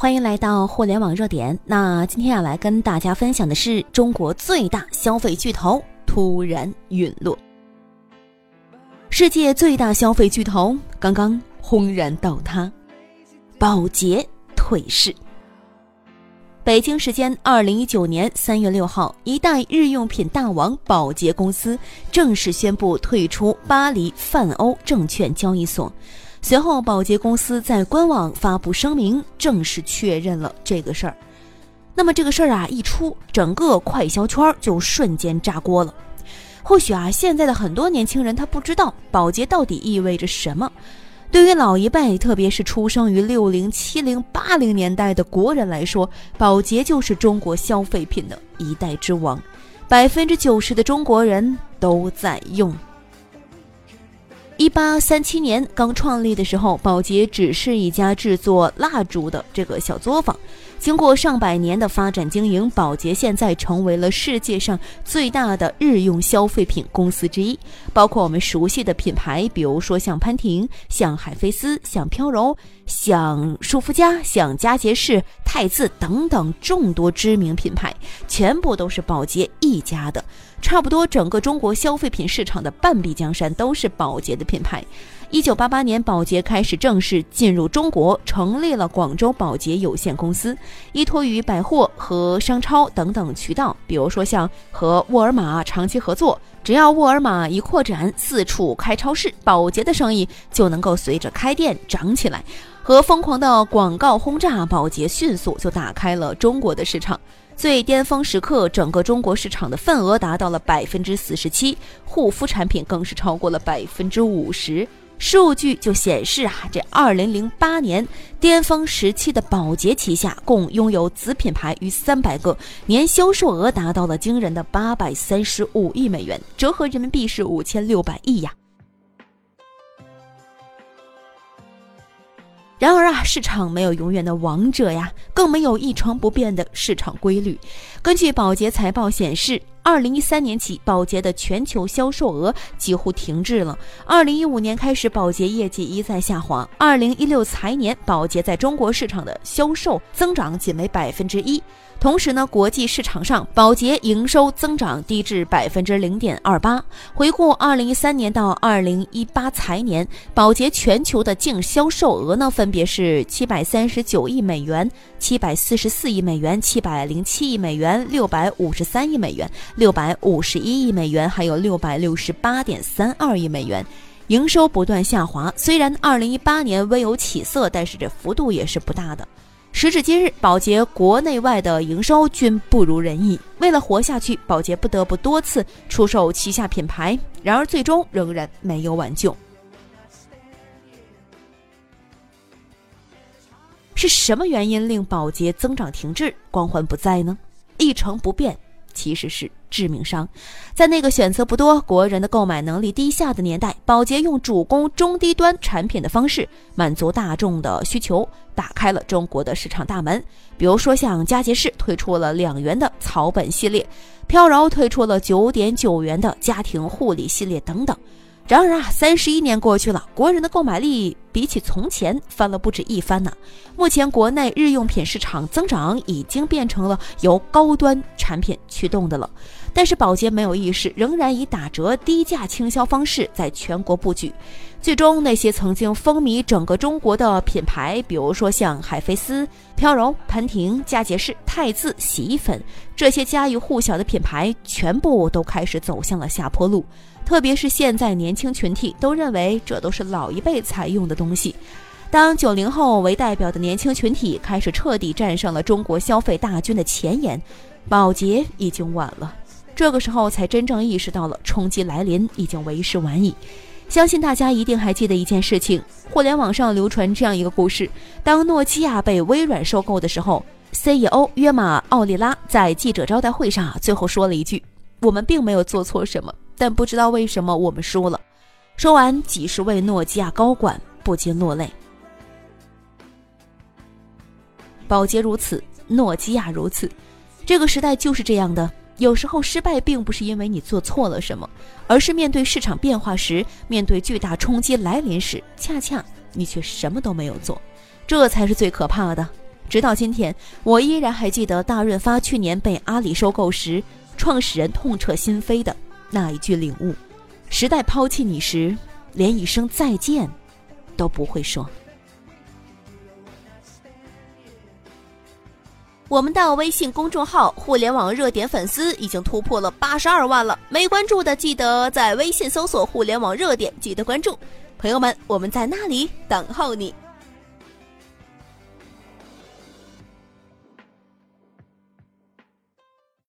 欢迎来到互联网热点。那今天要来跟大家分享的是中国最大消费巨头突然陨落。世界最大消费巨头刚刚轰然倒塌，宝洁退市。北京时间二零一九年三月六号，一代日用品大王宝洁公司正式宣布退出巴黎泛欧证券交易所。随后，宝洁公司在官网发布声明，正式确认了这个事儿。那么这个事儿啊一出，整个快销圈就瞬间炸锅了。或许啊，现在的很多年轻人他不知道保洁到底意味着什么。对于老一辈，特别是出生于六零、七零、八零年代的国人来说，保洁就是中国消费品的一代之王，百分之九十的中国人都在用。一八三七年刚创立的时候，宝洁只是一家制作蜡烛的这个小作坊。经过上百年的发展经营，宝洁现在成为了世界上最大的日用消费品公司之一。包括我们熟悉的品牌，比如说像潘婷、像海飞丝、像飘柔、像舒肤佳、像佳洁士、汰渍等等众多知名品牌，全部都是宝洁一家的。差不多整个中国消费品市场的半壁江山都是宝洁的品牌。一九八八年，宝洁开始正式进入中国，成立了广州宝洁有限公司。依托于百货和商超等等渠道，比如说像和沃尔玛长期合作，只要沃尔玛一扩展，四处开超市，宝洁的生意就能够随着开店涨起来。和疯狂的广告轰炸，宝洁迅速就打开了中国的市场。最巅峰时刻，整个中国市场的份额达到了百分之四十七，护肤产品更是超过了百分之五十。数据就显示啊，这二零零八年巅峰时期的宝洁旗下共拥有子品牌逾三百个，年销售额达到了惊人的八百三十五亿美元，折合人民币是五千六百亿呀。然而啊，市场没有永远的王者呀，更没有一成不变的市场规律。根据宝洁财报显示。二零一三年起，宝洁的全球销售额几乎停滞了。二零一五年开始，宝洁业绩一再下滑。二零一六财年，宝洁在中国市场的销售增长仅为百分之一。同时呢，国际市场上，宝洁营收增长低至百分之零点二八。回顾二零一三年到二零一八财年，宝洁全球的净销售额呢，分别是七百三十九亿美元、七百四十四亿美元、七百零七亿美元、六百五十三亿美元、六百五十一亿美元，还有六百六十八点三二亿美元。营收不断下滑，虽然二零一八年微有起色，但是这幅度也是不大的。时至今日，宝洁国内外的营收均不如人意。为了活下去，宝洁不得不多次出售旗下品牌，然而最终仍然没有挽救。是什么原因令宝洁增长停滞、光环不在呢？一成不变。其实是致命伤，在那个选择不多、国人的购买能力低下的年代，宝洁用主攻中低端产品的方式满足大众的需求，打开了中国的市场大门。比如说，像佳洁士推出了两元的草本系列，飘柔推出了九点九元的家庭护理系列等等。然而啊，三十一年过去了，国人的购买力比起从前翻了不止一番呢。目前国内日用品市场增长已经变成了由高端产品驱动的了，但是宝洁没有意识，仍然以打折、低价倾销方式在全国布局。最终，那些曾经风靡整个中国的品牌，比如说像海飞丝、飘柔、潘婷、佳洁士、汰渍洗衣粉这些家喻户晓的品牌，全部都开始走向了下坡路。特别是现在年轻群体都认为这都是老一辈才用的东西。当九零后为代表的年轻群体开始彻底站上了中国消费大军的前沿，宝洁已经晚了。这个时候才真正意识到了冲击来临已经为时晚矣。相信大家一定还记得一件事情：互联网上流传这样一个故事，当诺基亚被微软收购的时候，CEO 约马奥利拉在记者招待会上最后说了一句：“我们并没有做错什么。”但不知道为什么我们输了。说完，几十位诺基亚高管不禁落泪。宝洁如此，诺基亚如此，这个时代就是这样的。有时候失败并不是因为你做错了什么，而是面对市场变化时，面对巨大冲击来临时，恰恰你却什么都没有做，这才是最可怕的。直到今天，我依然还记得大润发去年被阿里收购时，创始人痛彻心扉的那一句领悟：时代抛弃你时，连一声再见都不会说。我们的微信公众号“互联网热点”粉丝已经突破了八十二万了，没关注的记得在微信搜索“互联网热点”，记得关注。朋友们，我们在那里等候你。